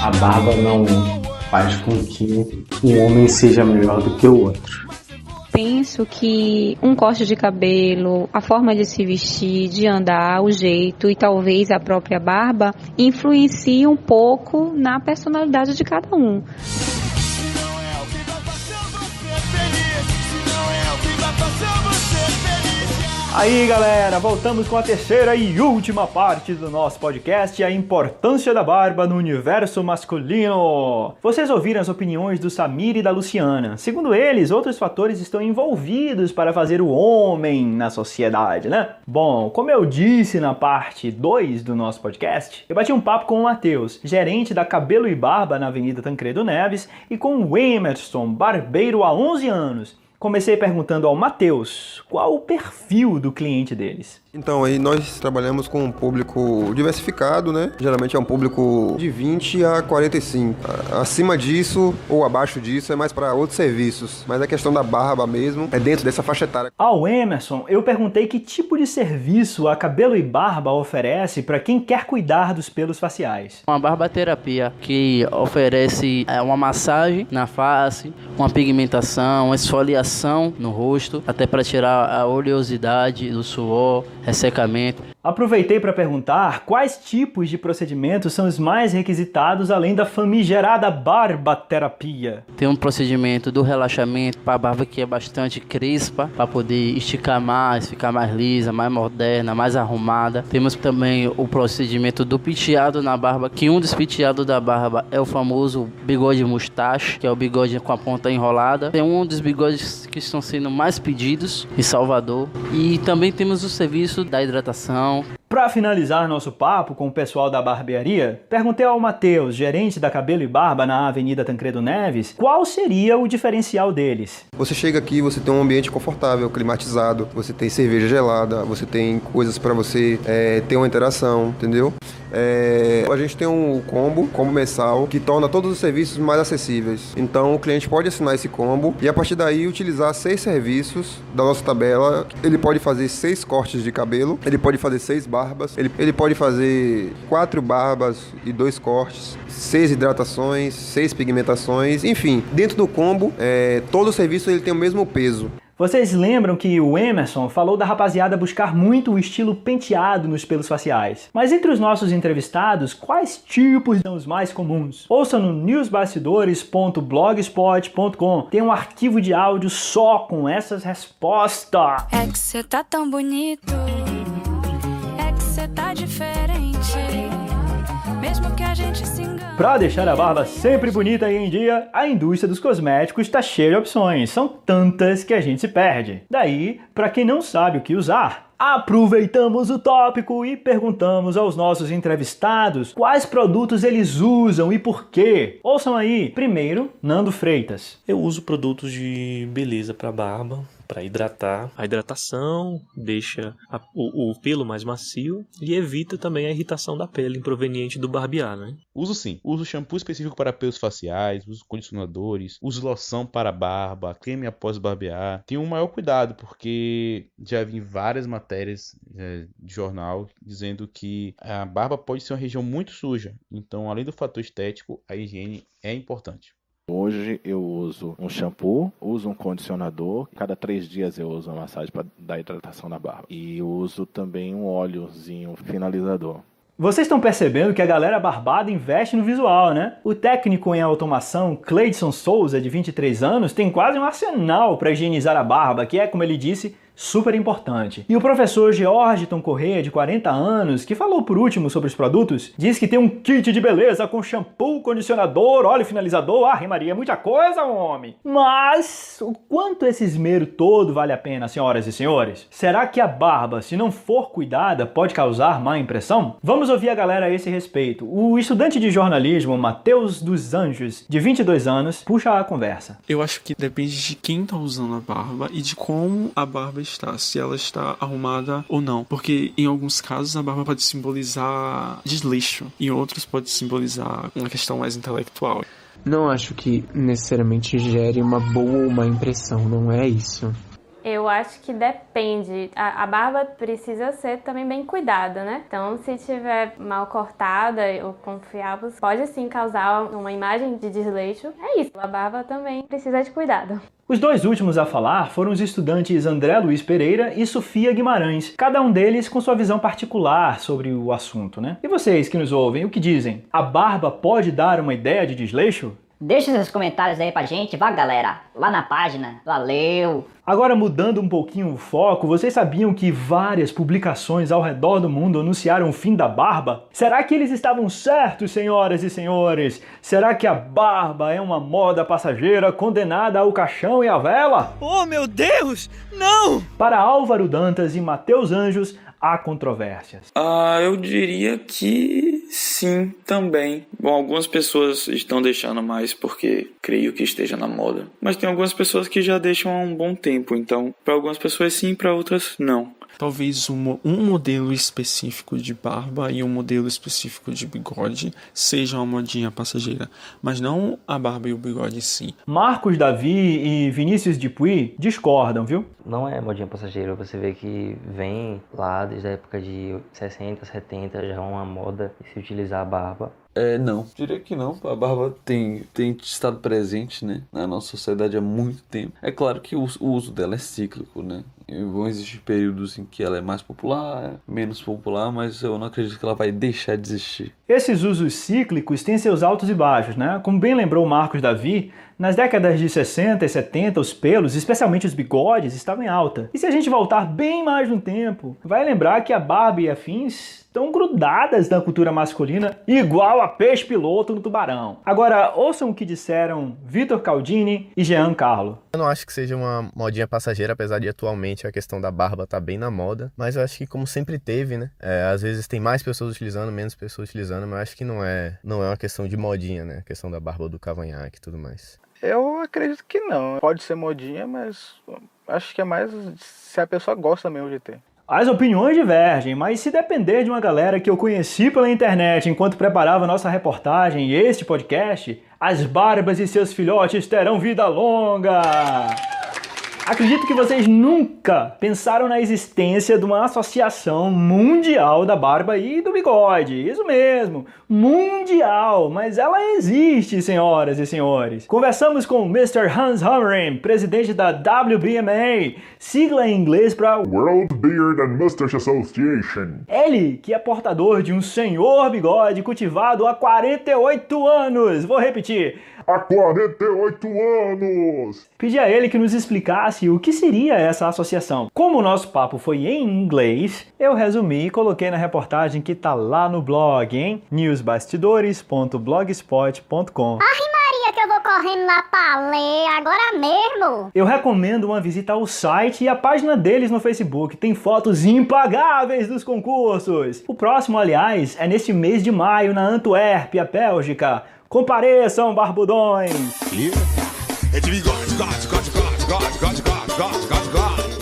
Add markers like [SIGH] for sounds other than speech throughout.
A barba não faz com que um homem seja melhor do que o outro. Penso que um corte de cabelo, a forma de se vestir, de andar, o jeito e talvez a própria barba influencia um pouco na personalidade de cada um. Aí galera, voltamos com a terceira e última parte do nosso podcast, a importância da barba no universo masculino. Vocês ouviram as opiniões do Samir e da Luciana. Segundo eles, outros fatores estão envolvidos para fazer o homem na sociedade, né? Bom, como eu disse na parte 2 do nosso podcast, eu bati um papo com o Matheus, gerente da Cabelo e Barba na Avenida Tancredo Neves, e com o Emerson, barbeiro há 11 anos. Comecei perguntando ao Matheus qual o perfil do cliente deles. Então, aí nós trabalhamos com um público diversificado, né? Geralmente é um público de 20 a 45. Acima disso ou abaixo disso é mais para outros serviços, mas a questão da barba mesmo é dentro dessa faixa etária. Ao Emerson, eu perguntei que tipo de serviço a Cabelo e Barba oferece para quem quer cuidar dos pelos faciais. Uma barbaterapia que oferece é, uma massagem na face, uma pigmentação, uma esfoliação no rosto, até para tirar a oleosidade do suor, ressecamento. Aproveitei para perguntar quais tipos de procedimentos são os mais requisitados além da famigerada barbaterapia. Tem um procedimento do relaxamento para a barba que é bastante crispa, para poder esticar mais, ficar mais lisa, mais moderna, mais arrumada. Temos também o procedimento do penteado na barba, que um dos penteados da barba é o famoso bigode mustache, que é o bigode com a ponta enrolada. Tem um dos bigodes que estão sendo mais pedidos em Salvador. E também temos o serviço da hidratação. Tchau. Para finalizar nosso papo com o pessoal da barbearia, perguntei ao Matheus, gerente da Cabelo e Barba na Avenida Tancredo Neves, qual seria o diferencial deles. Você chega aqui, você tem um ambiente confortável, climatizado, você tem cerveja gelada, você tem coisas para você é, ter uma interação, entendeu? É, a gente tem um combo, combo mensal, que torna todos os serviços mais acessíveis. Então o cliente pode assinar esse combo e a partir daí utilizar seis serviços da nossa tabela. Ele pode fazer seis cortes de cabelo, ele pode fazer seis barbas, ele, ele pode fazer quatro barbas e dois cortes, seis hidratações, seis pigmentações, enfim, dentro do combo, é, todo o serviço ele tem o mesmo peso. Vocês lembram que o Emerson falou da rapaziada buscar muito o estilo penteado nos pelos faciais. Mas entre os nossos entrevistados, quais tipos são os mais comuns? Ouça no newsbastidores.blogspot.com. Tem um arquivo de áudio só com essas respostas. É que você tá tão bonito. Tá diferente. Mesmo que a gente se engane. Para deixar a barba sempre bonita e em dia, a indústria dos cosméticos está cheia de opções. São tantas que a gente se perde. Daí, para quem não sabe o que usar, Aproveitamos o tópico e perguntamos aos nossos entrevistados quais produtos eles usam e por quê. Ouçam aí. Primeiro, Nando Freitas. Eu uso produtos de beleza para barba, para hidratar. A hidratação deixa a, o, o, pelo mais macio e evita também a irritação da pele proveniente do barbear, né? Uso sim. Uso shampoo específico para pelos faciais, uso condicionadores, uso loção para barba, creme após barbear. Tenho um maior cuidado porque já vi várias matérias é, de jornal dizendo que a barba pode ser uma região muito suja. Então, além do fator estético, a higiene é importante. Hoje eu uso um shampoo, uso um condicionador. Cada três dias eu uso uma massagem para dar hidratação na barba. E uso também um óleozinho finalizador. Vocês estão percebendo que a galera barbada investe no visual, né? O técnico em automação Cleidson Souza, de 23 anos, tem quase um arsenal para higienizar a barba, que é, como ele disse, super importante. E o professor Georgiton Correia, de 40 anos, que falou por último sobre os produtos, diz que tem um kit de beleza com shampoo, condicionador, óleo finalizador, ah, Maria, muita coisa, homem! Mas o quanto esse esmero todo vale a pena, senhoras e senhores? Será que a barba, se não for cuidada, pode causar má impressão? Vamos ouvir a galera a esse respeito. O estudante de jornalismo, Matheus dos Anjos, de 22 anos, puxa a conversa. Eu acho que depende de quem tá usando a barba e de como a barba está, se ela está arrumada ou não. Porque em alguns casos a barba pode simbolizar desleixo, em outros pode simbolizar uma questão mais intelectual. Não acho que necessariamente gere uma boa ou má impressão, não é isso. Eu acho que depende. A, a, barba precisa ser também bem cuidada, né? Então, se tiver mal cortada ou com fiapos, pode sim causar uma imagem de desleixo. É isso, a barba também precisa de cuidado. Os dois últimos a falar foram os estudantes André Luiz Pereira e Sofia Guimarães, cada um deles com sua visão particular sobre o assunto, né? E vocês que nos ouvem, o que dizem? A barba pode dar uma ideia de desleixo? Deixe seus comentários aí pra gente, vá galera, lá na página. Valeu! Agora mudando um pouquinho o foco, vocês sabiam que várias publicações ao redor do mundo anunciaram o fim da barba? Será que eles estavam certos, senhoras e senhores? Será que a barba é uma moda passageira condenada ao caixão e à vela? Oh meu Deus! Não! Para Álvaro Dantas e Matheus Anjos, há controvérsias? Ah, eu diria que sim, também. Bom, algumas pessoas estão deixando mais porque creio que esteja na moda, mas tem algumas pessoas que já deixam há um bom tempo, então para algumas pessoas sim, para outras não. Talvez um, um modelo específico de barba e um modelo específico de bigode seja uma modinha passageira, mas não a barba e o bigode sim. Marcos Davi e Vinícius Dupuy discordam, viu? Não é modinha passageira, você vê que vem lá desde a época de 60, 70, já é uma moda se utilizar a barba. É, não. Diria que não. A barba tem, tem estado presente, né? Na nossa sociedade há muito tempo. É claro que o, o uso dela é cíclico, né? Vão existir períodos em que ela é mais popular, menos popular, mas eu não acredito que ela vai deixar de existir. Esses usos cíclicos têm seus altos e baixos, né? Como bem lembrou Marcos Davi, nas décadas de 60 e 70, os pelos, especialmente os bigodes, estavam em alta. E se a gente voltar bem mais no tempo, vai lembrar que a barba e afins estão grudadas na cultura masculina, igual a peixe piloto no tubarão. Agora, ouçam o que disseram Vitor Caldini e Jean Carlo. Eu não acho que seja uma modinha passageira, apesar de atualmente a questão da barba tá bem na moda, mas eu acho que como sempre teve, né? É, às vezes tem mais pessoas utilizando, menos pessoas utilizando, mas eu acho que não é, não é uma questão de modinha, né? A questão da barba do cavanhaque e tudo mais. Eu acredito que não. Pode ser modinha, mas acho que é mais se a pessoa gosta mesmo de ter. As opiniões divergem, mas se depender de uma galera que eu conheci pela internet enquanto preparava nossa reportagem e este podcast, as barbas e seus filhotes terão vida longa! Acredito que vocês nunca pensaram na existência de uma associação mundial da barba e do bigode. Isso mesmo, mundial, mas ela existe, senhoras e senhores. Conversamos com Mr. Hans Hammerin, presidente da WBMA, sigla em inglês para World Beard and Mustache Association. Ele, que é portador de um senhor bigode cultivado há 48 anos. Vou repetir há 48 anos. Pedi a ele que nos explicasse o que seria essa associação. Como o nosso papo foi em inglês, eu resumi e coloquei na reportagem que tá lá no blog, hein? newsbastidores.blogspot.com. Ai, Maria, que eu vou correndo lá pra ler agora mesmo. Eu recomendo uma visita ao site e à página deles no Facebook. Tem fotos impagáveis dos concursos. O próximo, aliás, é neste mês de maio na Antuérpia, Bélgica. Compareçam, barbudões!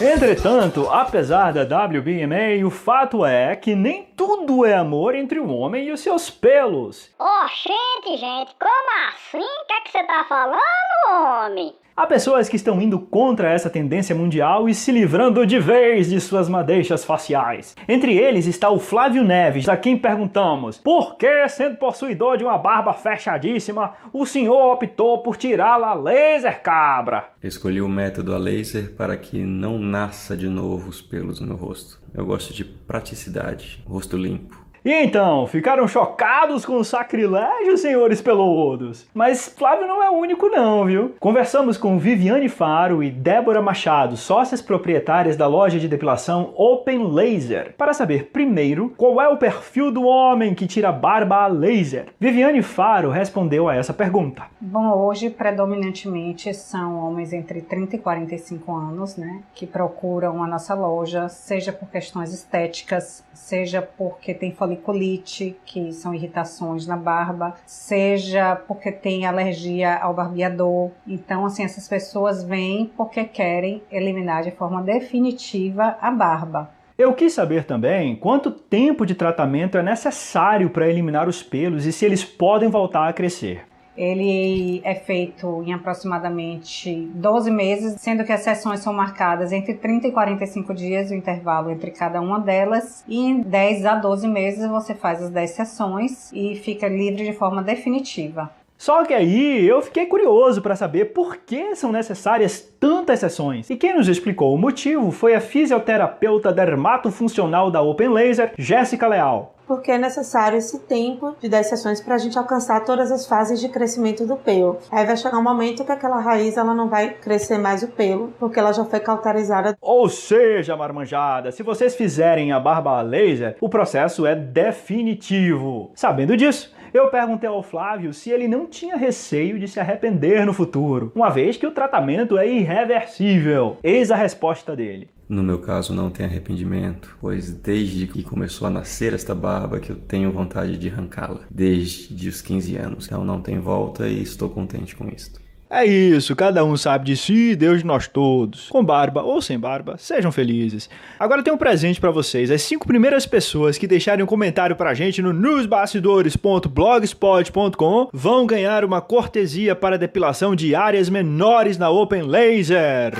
Entretanto, apesar da WBMA, o fato é que nem tudo é amor entre o homem e os seus pelos. Oh, gente, gente, como assim? O que é que você tá falando, homem? Há pessoas que estão indo contra essa tendência mundial e se livrando de vez de suas madeixas faciais. Entre eles está o Flávio Neves, a quem perguntamos: por que, sendo possuidor de uma barba fechadíssima, o senhor optou por tirá-la laser cabra? Escolhi o método a laser para que não nasça de novo os pelos no rosto. Eu gosto de praticidade, rosto limpo. E então, ficaram chocados com o sacrilégio, senhores peludos? Mas Flávio não é o único não, viu? Conversamos com Viviane Faro e Débora Machado, sócias proprietárias da loja de depilação Open Laser, para saber primeiro qual é o perfil do homem que tira barba a laser. Viviane Faro respondeu a essa pergunta. Bom, hoje predominantemente são homens entre 30 e 45 anos, né, que procuram a nossa loja, seja por questões estéticas, seja porque tem foliculite, que são irritações na barba, seja porque tem alergia ao barbeador. Então, assim, essas pessoas vêm porque querem eliminar de forma definitiva a barba. Eu quis saber também quanto tempo de tratamento é necessário para eliminar os pelos e se eles podem voltar a crescer. Ele é feito em aproximadamente 12 meses, sendo que as sessões são marcadas entre 30 e 45 dias, o intervalo entre cada uma delas, e em 10 a 12 meses você faz as 10 sessões e fica livre de forma definitiva. Só que aí eu fiquei curioso para saber por que são necessárias tantas sessões. E quem nos explicou o motivo foi a fisioterapeuta dermatofuncional da Open Laser, Jéssica Leal. Porque é necessário esse tempo de 10 sessões para a gente alcançar todas as fases de crescimento do pelo. Aí vai chegar um momento que aquela raiz ela não vai crescer mais o pelo, porque ela já foi cauterizada. Ou seja, marmanjada, se vocês fizerem a barba laser, o processo é definitivo. Sabendo disso, eu perguntei ao Flávio se ele não tinha receio de se arrepender no futuro, uma vez que o tratamento é irreversível. Eis a resposta dele. No meu caso, não tem arrependimento, pois desde que começou a nascer esta barba que eu tenho vontade de arrancá-la, desde os 15 anos. Então não tem volta e estou contente com isto. É isso, cada um sabe de si, Deus de nós todos. Com barba ou sem barba, sejam felizes. Agora tem um presente para vocês. As cinco primeiras pessoas que deixarem um comentário pra gente no newsbastidores.blogspot.com vão ganhar uma cortesia para depilação de áreas menores na Open Laser.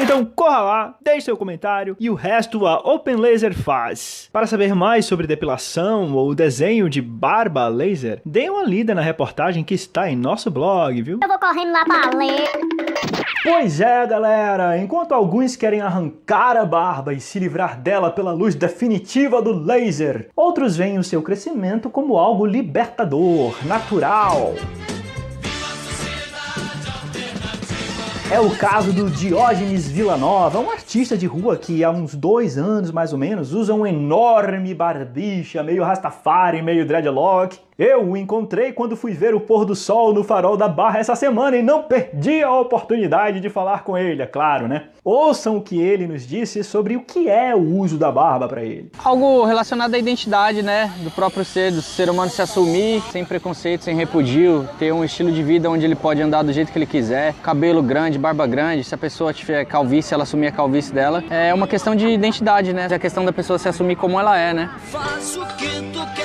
Então corra lá, deixe seu comentário e o resto a Open Laser faz. Para saber mais sobre depilação ou desenho de barba laser, dê uma lida na reportagem que está em nosso blog, viu? Eu vou correndo lá pra ler. Pois é, galera, enquanto alguns querem arrancar a barba e se livrar dela pela luz definitiva do laser, outros veem o seu crescimento como algo libertador, natural. É o caso do Diógenes Villanova, um artista de rua que há uns dois anos mais ou menos usa um enorme barbicha, meio rastafari, meio dreadlock. Eu o encontrei quando fui ver o pôr do sol no farol da Barra essa semana e não perdi a oportunidade de falar com ele, é claro, né? Ouçam o que ele nos disse sobre o que é o uso da barba para ele. Algo relacionado à identidade, né? Do próprio ser, do ser humano se assumir sem preconceito, sem repudio, ter um estilo de vida onde ele pode andar do jeito que ele quiser, cabelo grande, barba grande, se a pessoa tiver calvície, ela assumir a calvície dela. É uma questão de identidade, né? É a questão da pessoa se assumir como ela é, né? Faz o que tu queres,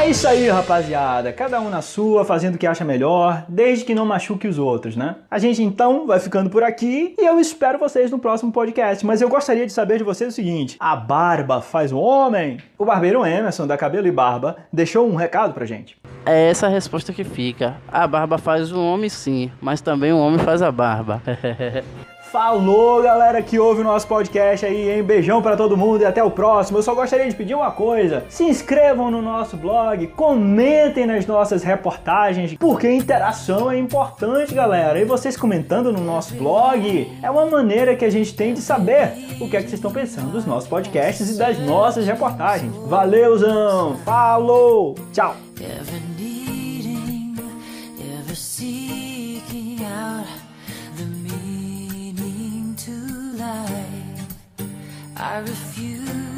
É isso aí, rapaziada. Cada um na sua, fazendo o que acha melhor, desde que não machuque os outros, né? A gente então vai ficando por aqui e eu espero vocês no próximo podcast. Mas eu gostaria de saber de vocês o seguinte: a barba faz o homem? O barbeiro Emerson, da Cabelo e Barba, deixou um recado pra gente. É essa a resposta que fica. A barba faz o homem sim, mas também o homem faz a barba. [LAUGHS] Falou, galera que ouve o nosso podcast aí, hein? Beijão pra todo mundo e até o próximo. Eu só gostaria de pedir uma coisa: se inscrevam no nosso blog, comentem nas nossas reportagens, porque interação é importante, galera. E vocês comentando no nosso blog é uma maneira que a gente tem de saber o que é que vocês estão pensando dos nossos podcasts e das nossas reportagens. Valeuzão! Falou! Tchau! I refuse